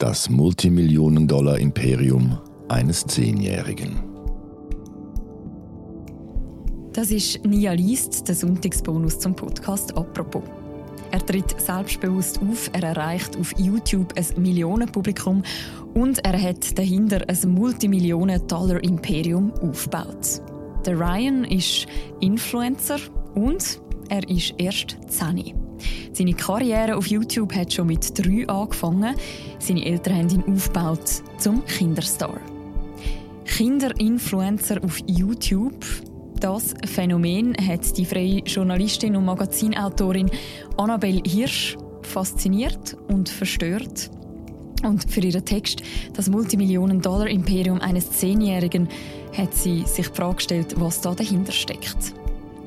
Das Multimillionen-Dollar-Imperium eines Zehnjährigen. Das ist Nia Liest, der Sonntagsbonus zum Podcast «Apropos». Er tritt selbstbewusst auf, er erreicht auf YouTube ein Millionenpublikum und er hat dahinter ein Multimillionen-Dollar-Imperium aufgebaut. Der Ryan ist Influencer und er ist erst 10. Seine Karriere auf YouTube hat schon mit drei angefangen. Seine Eltern haben ihn aufgebaut zum Kinderstar. Kinderinfluencer auf YouTube. Das Phänomen hat die freie Journalistin und Magazinautorin Annabelle Hirsch fasziniert und verstört. Und für ihren Text «Das Multimillionen-Dollar-Imperium eines Zehnjährigen» hat sie sich die Frage gestellt, was da dahinter steckt.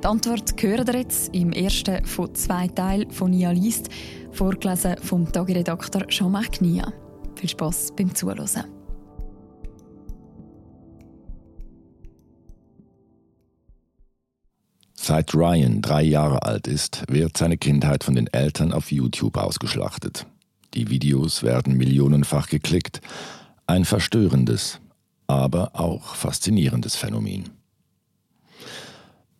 Die Antwort hören wir jetzt im ersten von zwei Teilen von Nia liest, vorgelesen vom Tagiredakteur Jean-Marc Nia. Viel Spass beim Zuhören. Seit Ryan drei Jahre alt ist, wird seine Kindheit von den Eltern auf YouTube ausgeschlachtet. Die Videos werden millionenfach geklickt. Ein verstörendes, aber auch faszinierendes Phänomen.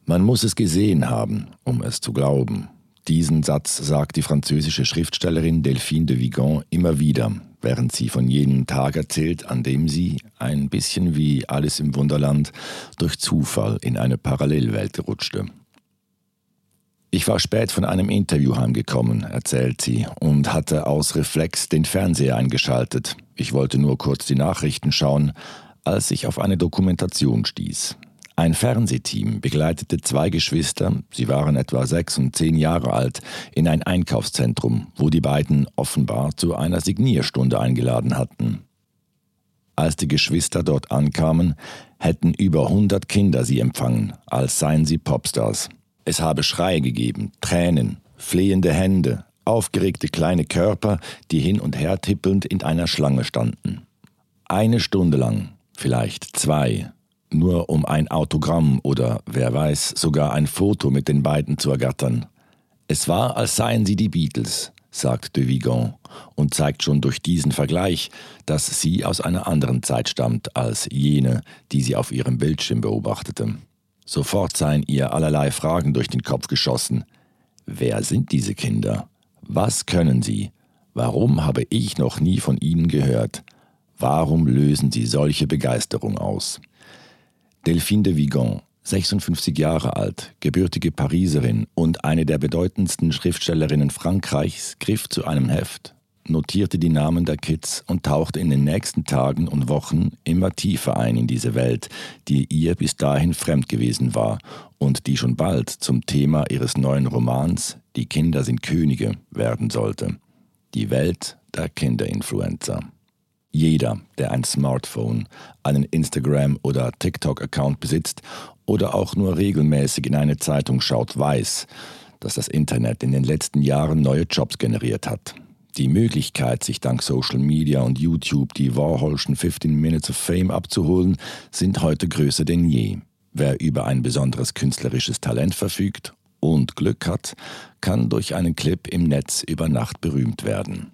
Man muss es gesehen haben, um es zu glauben. Diesen Satz sagt die französische Schriftstellerin Delphine de Vigan immer wieder, während sie von jenem Tag erzählt, an dem sie, ein bisschen wie Alice im Wunderland, durch Zufall in eine Parallelwelt rutschte. Ich war spät von einem Interview heimgekommen, erzählt sie, und hatte aus Reflex den Fernseher eingeschaltet. Ich wollte nur kurz die Nachrichten schauen, als ich auf eine Dokumentation stieß. Ein Fernsehteam begleitete zwei Geschwister, sie waren etwa sechs und zehn Jahre alt, in ein Einkaufszentrum, wo die beiden offenbar zu einer Signierstunde eingeladen hatten. Als die Geschwister dort ankamen, hätten über hundert Kinder sie empfangen, als seien sie Popstars. Es habe Schreie gegeben, Tränen, flehende Hände, aufgeregte kleine Körper, die hin und her tippelnd in einer Schlange standen. Eine Stunde lang, vielleicht zwei, nur um ein Autogramm oder, wer weiß, sogar ein Foto mit den beiden zu ergattern. Es war, als seien sie die Beatles, sagt de Vigan und zeigt schon durch diesen Vergleich, dass sie aus einer anderen Zeit stammt als jene, die sie auf ihrem Bildschirm beobachtete. Sofort seien ihr allerlei Fragen durch den Kopf geschossen. Wer sind diese Kinder? Was können sie? Warum habe ich noch nie von ihnen gehört? Warum lösen sie solche Begeisterung aus? Delphine de Vigan, 56 Jahre alt, gebürtige Pariserin und eine der bedeutendsten Schriftstellerinnen Frankreichs, griff zu einem Heft, notierte die Namen der Kids und tauchte in den nächsten Tagen und Wochen immer tiefer ein in diese Welt, die ihr bis dahin fremd gewesen war und die schon bald zum Thema ihres neuen Romans Die Kinder sind Könige werden sollte. Die Welt der Kinderinfluencer. Jeder, der ein Smartphone, einen Instagram- oder TikTok-Account besitzt oder auch nur regelmäßig in eine Zeitung schaut, weiß, dass das Internet in den letzten Jahren neue Jobs generiert hat. Die Möglichkeit, sich dank Social Media und YouTube die Warholschen 15 Minutes of Fame abzuholen, sind heute größer denn je. Wer über ein besonderes künstlerisches Talent verfügt und Glück hat, kann durch einen Clip im Netz über Nacht berühmt werden.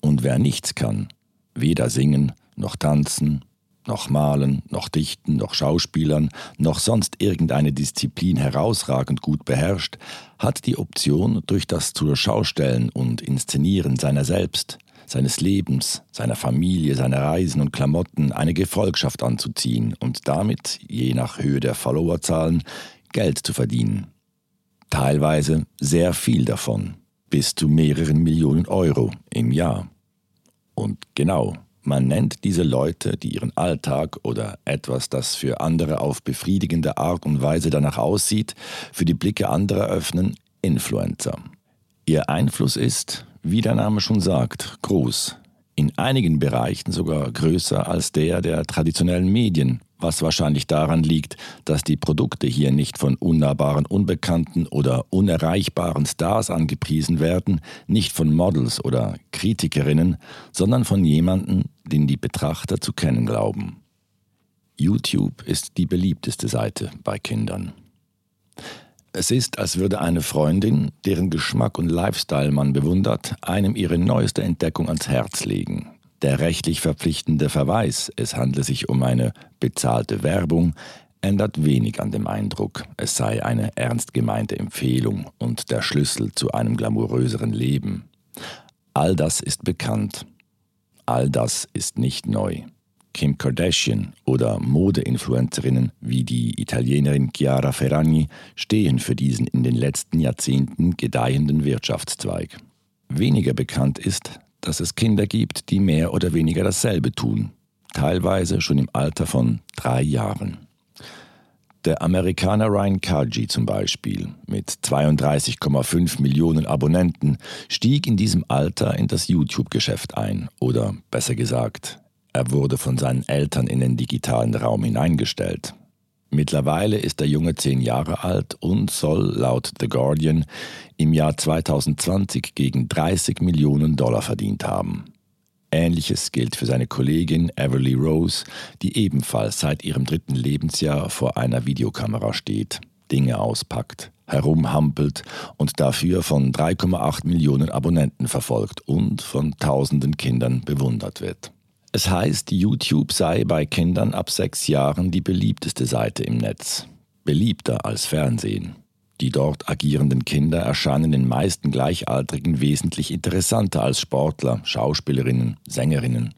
Und wer nichts kann, weder singen, noch tanzen, noch malen, noch dichten, noch Schauspielern, noch sonst irgendeine Disziplin herausragend gut beherrscht, hat die Option, durch das Zur-Schaustellen und Inszenieren seiner selbst, seines Lebens, seiner Familie, seiner Reisen und Klamotten eine Gefolgschaft anzuziehen und damit, je nach Höhe der Followerzahlen, Geld zu verdienen. Teilweise sehr viel davon, bis zu mehreren Millionen Euro im Jahr. Und genau, man nennt diese Leute, die ihren Alltag oder etwas, das für andere auf befriedigende Art und Weise danach aussieht, für die Blicke anderer öffnen, Influencer. Ihr Einfluss ist, wie der Name schon sagt, groß, in einigen Bereichen sogar größer als der der traditionellen Medien, was wahrscheinlich daran liegt, dass die Produkte hier nicht von unnahbaren Unbekannten oder unerreichbaren Stars angepriesen werden, nicht von Models oder Kritikerinnen, sondern von jemanden, den die Betrachter zu kennen glauben. YouTube ist die beliebteste Seite bei Kindern. Es ist, als würde eine Freundin, deren Geschmack und Lifestyle man bewundert, einem ihre neueste Entdeckung ans Herz legen. Der rechtlich verpflichtende Verweis, es handle sich um eine bezahlte Werbung, ändert wenig an dem Eindruck, es sei eine ernst gemeinte Empfehlung und der Schlüssel zu einem glamouröseren Leben. All das ist bekannt. All das ist nicht neu. Kim Kardashian oder Modeinfluencerinnen wie die Italienerin Chiara Ferragni stehen für diesen in den letzten Jahrzehnten gedeihenden Wirtschaftszweig. Weniger bekannt ist, dass es Kinder gibt, die mehr oder weniger dasselbe tun, teilweise schon im Alter von drei Jahren. Der Amerikaner Ryan Kaji zum Beispiel mit 32,5 Millionen Abonnenten stieg in diesem Alter in das YouTube-Geschäft ein oder besser gesagt, er wurde von seinen Eltern in den digitalen Raum hineingestellt. Mittlerweile ist der Junge zehn Jahre alt und soll laut The Guardian im Jahr 2020 gegen 30 Millionen Dollar verdient haben. Ähnliches gilt für seine Kollegin Everly Rose, die ebenfalls seit ihrem dritten Lebensjahr vor einer Videokamera steht, Dinge auspackt, herumhampelt und dafür von 3,8 Millionen Abonnenten verfolgt und von tausenden Kindern bewundert wird. Es heißt, YouTube sei bei Kindern ab sechs Jahren die beliebteste Seite im Netz. Beliebter als Fernsehen. Die dort agierenden Kinder erscheinen den meisten Gleichaltrigen wesentlich interessanter als Sportler, Schauspielerinnen, Sängerinnen.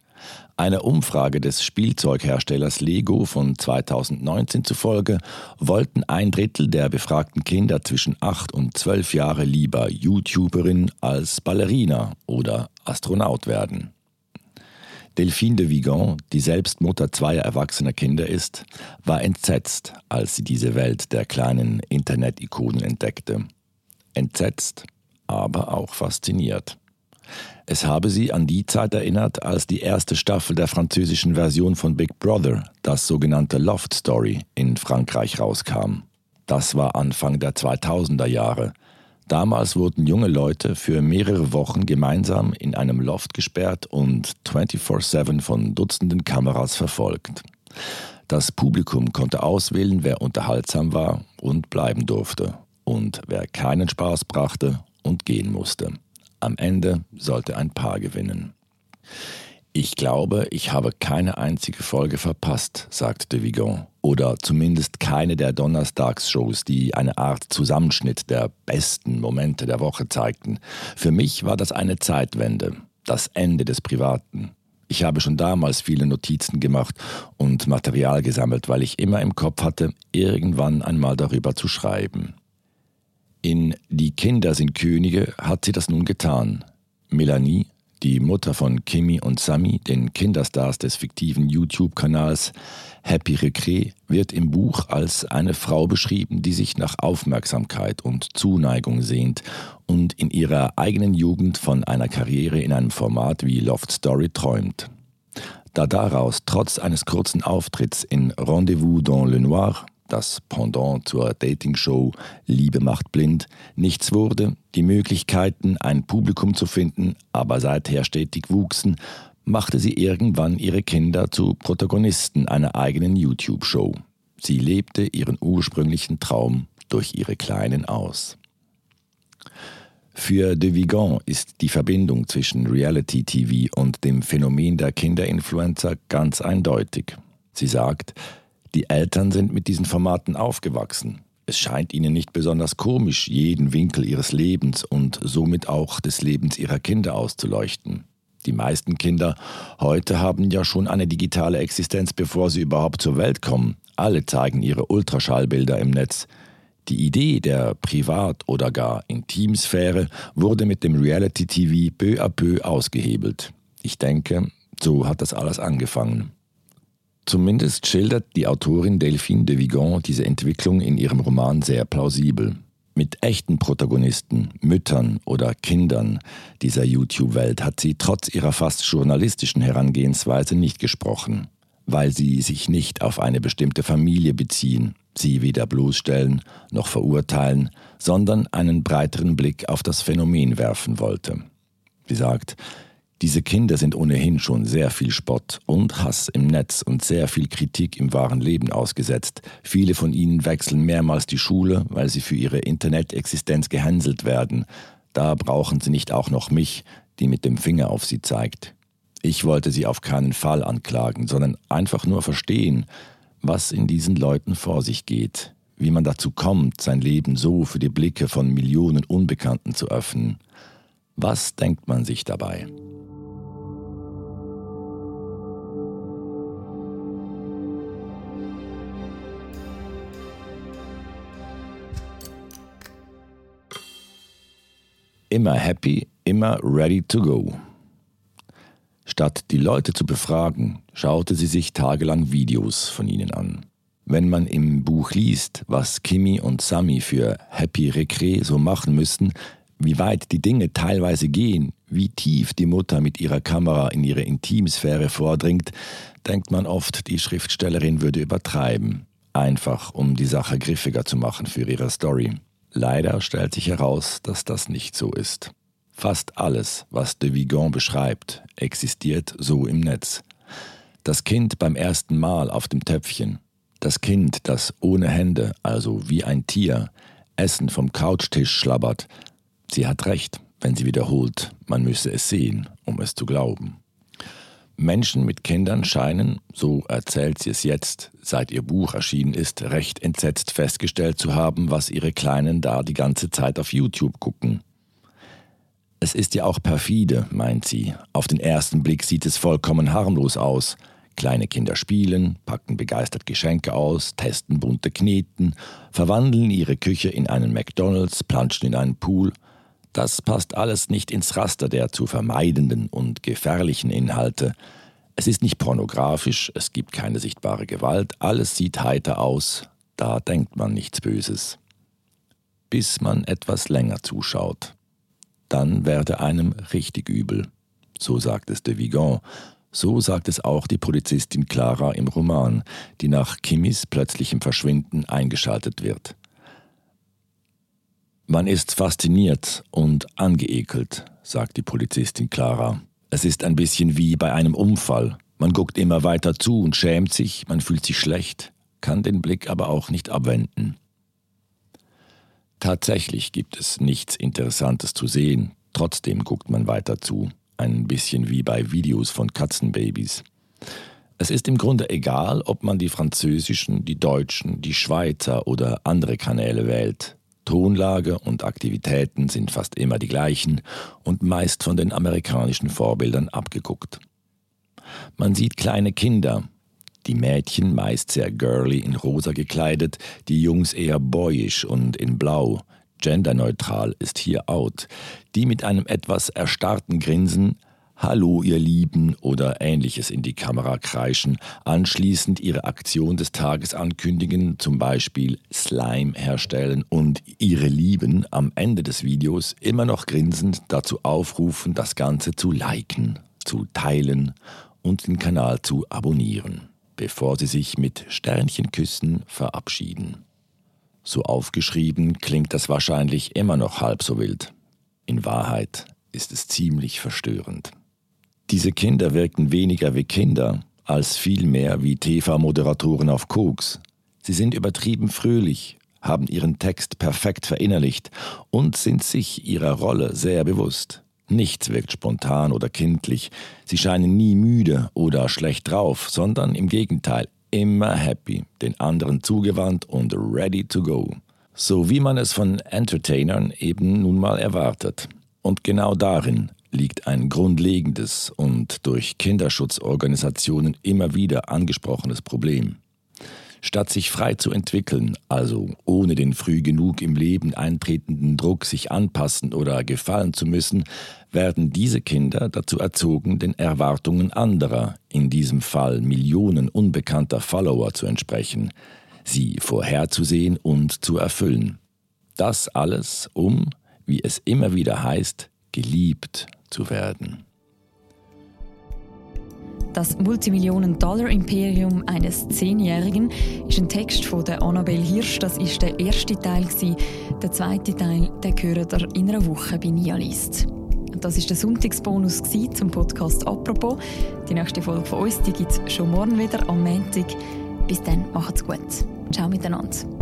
Einer Umfrage des Spielzeugherstellers Lego von 2019 zufolge wollten ein Drittel der befragten Kinder zwischen 8 und 12 Jahre lieber YouTuberin als Ballerina oder Astronaut werden. Delphine de Vigan, die selbst Mutter zweier erwachsener Kinder ist, war entsetzt, als sie diese Welt der kleinen Internet-Ikonen entdeckte. Entsetzt, aber auch fasziniert. Es habe sie an die Zeit erinnert, als die erste Staffel der französischen Version von Big Brother, das sogenannte Loft Story, in Frankreich rauskam. Das war Anfang der 2000er Jahre, Damals wurden junge Leute für mehrere Wochen gemeinsam in einem Loft gesperrt und 24/7 von Dutzenden Kameras verfolgt. Das Publikum konnte auswählen, wer unterhaltsam war und bleiben durfte und wer keinen Spaß brachte und gehen musste. Am Ende sollte ein Paar gewinnen. Ich glaube, ich habe keine einzige Folge verpasst, sagt de Vigon. Oder zumindest keine der Donnerstagsshows, die eine Art Zusammenschnitt der besten Momente der Woche zeigten. Für mich war das eine Zeitwende, das Ende des Privaten. Ich habe schon damals viele Notizen gemacht und Material gesammelt, weil ich immer im Kopf hatte, irgendwann einmal darüber zu schreiben. In Die Kinder sind Könige hat sie das nun getan. Melanie die Mutter von Kimi und Sami, den Kinderstars des fiktiven YouTube-Kanals Happy Recre, wird im Buch als eine Frau beschrieben, die sich nach Aufmerksamkeit und Zuneigung sehnt und in ihrer eigenen Jugend von einer Karriere in einem Format wie Loft Story träumt. Da daraus trotz eines kurzen Auftritts in Rendezvous dans le Noir das Pendant zur Dating-Show Liebe macht blind, nichts wurde, die Möglichkeiten, ein Publikum zu finden, aber seither stetig wuchsen, machte sie irgendwann ihre Kinder zu Protagonisten einer eigenen YouTube-Show. Sie lebte ihren ursprünglichen Traum durch ihre Kleinen aus. Für de Vigan ist die Verbindung zwischen Reality TV und dem Phänomen der Kinderinfluencer ganz eindeutig. Sie sagt, die Eltern sind mit diesen Formaten aufgewachsen. Es scheint ihnen nicht besonders komisch, jeden Winkel ihres Lebens und somit auch des Lebens ihrer Kinder auszuleuchten. Die meisten Kinder heute haben ja schon eine digitale Existenz, bevor sie überhaupt zur Welt kommen. Alle zeigen ihre Ultraschallbilder im Netz. Die Idee der Privat- oder gar Intimsphäre wurde mit dem Reality-TV peu à peu ausgehebelt. Ich denke, so hat das alles angefangen. Zumindest schildert die Autorin Delphine de Vigan diese Entwicklung in ihrem Roman sehr plausibel. Mit echten Protagonisten, Müttern oder Kindern dieser YouTube-Welt hat sie trotz ihrer fast journalistischen Herangehensweise nicht gesprochen, weil sie sich nicht auf eine bestimmte Familie beziehen, sie weder bloßstellen noch verurteilen, sondern einen breiteren Blick auf das Phänomen werfen wollte. Sie sagt, diese Kinder sind ohnehin schon sehr viel Spott und Hass im Netz und sehr viel Kritik im wahren Leben ausgesetzt. Viele von ihnen wechseln mehrmals die Schule, weil sie für ihre Internetexistenz gehänselt werden. Da brauchen sie nicht auch noch mich, die mit dem Finger auf sie zeigt. Ich wollte sie auf keinen Fall anklagen, sondern einfach nur verstehen, was in diesen Leuten vor sich geht, wie man dazu kommt, sein Leben so für die Blicke von Millionen Unbekannten zu öffnen. Was denkt man sich dabei? Immer happy, immer ready to go. Statt die Leute zu befragen, schaute sie sich tagelang Videos von ihnen an. Wenn man im Buch liest, was Kimi und Sami für Happy Recre so machen müssten, wie weit die Dinge teilweise gehen, wie tief die Mutter mit ihrer Kamera in ihre Intimsphäre vordringt, denkt man oft, die Schriftstellerin würde übertreiben, einfach um die Sache griffiger zu machen für ihre Story. Leider stellt sich heraus, dass das nicht so ist. Fast alles, was de Vigan beschreibt, existiert so im Netz. Das Kind beim ersten Mal auf dem Töpfchen, das Kind, das ohne Hände, also wie ein Tier, Essen vom Couchtisch schlabbert. Sie hat recht, wenn sie wiederholt, man müsse es sehen, um es zu glauben. Menschen mit Kindern scheinen, so erzählt sie es jetzt, seit ihr Buch erschienen ist, recht entsetzt festgestellt zu haben, was ihre Kleinen da die ganze Zeit auf YouTube gucken. Es ist ja auch perfide, meint sie. Auf den ersten Blick sieht es vollkommen harmlos aus. Kleine Kinder spielen, packen begeistert Geschenke aus, testen bunte Kneten, verwandeln ihre Küche in einen McDonald's, planschen in einen Pool. Das passt alles nicht ins Raster der zu vermeidenden und gefährlichen Inhalte. Es ist nicht pornografisch, es gibt keine sichtbare Gewalt, alles sieht heiter aus, da denkt man nichts Böses. Bis man etwas länger zuschaut. Dann werde einem richtig übel. So sagt es de Vigan, so sagt es auch die Polizistin Clara im Roman, die nach Kimmys plötzlichem Verschwinden eingeschaltet wird. Man ist fasziniert und angeekelt, sagt die Polizistin Clara. Es ist ein bisschen wie bei einem Unfall. Man guckt immer weiter zu und schämt sich, man fühlt sich schlecht, kann den Blick aber auch nicht abwenden. Tatsächlich gibt es nichts Interessantes zu sehen, trotzdem guckt man weiter zu ein bisschen wie bei Videos von Katzenbabys. Es ist im Grunde egal, ob man die französischen, die deutschen, die Schweizer oder andere Kanäle wählt. Tonlage und Aktivitäten sind fast immer die gleichen und meist von den amerikanischen Vorbildern abgeguckt. Man sieht kleine Kinder, die Mädchen meist sehr girly in rosa gekleidet, die Jungs eher boyish und in blau, genderneutral ist hier out, die mit einem etwas erstarrten Grinsen Hallo ihr Lieben oder ähnliches in die Kamera kreischen, anschließend ihre Aktion des Tages ankündigen, zum Beispiel Slime herstellen und ihre Lieben am Ende des Videos immer noch grinsend dazu aufrufen, das Ganze zu liken, zu teilen und den Kanal zu abonnieren, bevor sie sich mit Sternchenküssen verabschieden. So aufgeschrieben klingt das wahrscheinlich immer noch halb so wild. In Wahrheit ist es ziemlich verstörend. Diese Kinder wirken weniger wie Kinder, als vielmehr wie TV-Moderatoren auf Koks. Sie sind übertrieben fröhlich, haben ihren Text perfekt verinnerlicht und sind sich ihrer Rolle sehr bewusst. Nichts wirkt spontan oder kindlich, sie scheinen nie müde oder schlecht drauf, sondern im Gegenteil immer happy, den anderen zugewandt und ready to go. So wie man es von Entertainern eben nun mal erwartet. Und genau darin liegt ein grundlegendes und durch Kinderschutzorganisationen immer wieder angesprochenes Problem. Statt sich frei zu entwickeln, also ohne den früh genug im Leben eintretenden Druck sich anpassen oder gefallen zu müssen, werden diese Kinder dazu erzogen, den Erwartungen anderer, in diesem Fall Millionen unbekannter Follower zu entsprechen, sie vorherzusehen und zu erfüllen. Das alles, um, wie es immer wieder heißt, geliebt zu werden. Das Multimillionen-Dollar-Imperium eines Zehnjährigen ist ein Text von der Annabelle Hirsch. Das ist der erste Teil. Der zweite Teil den gehört ihr in einer Woche bei Nia liest. Das ist der Sonntagsbonus zum Podcast «Apropos». Die nächste Folge von uns gibt es schon morgen wieder am Montag. Bis dann, macht's gut. Ciao miteinander.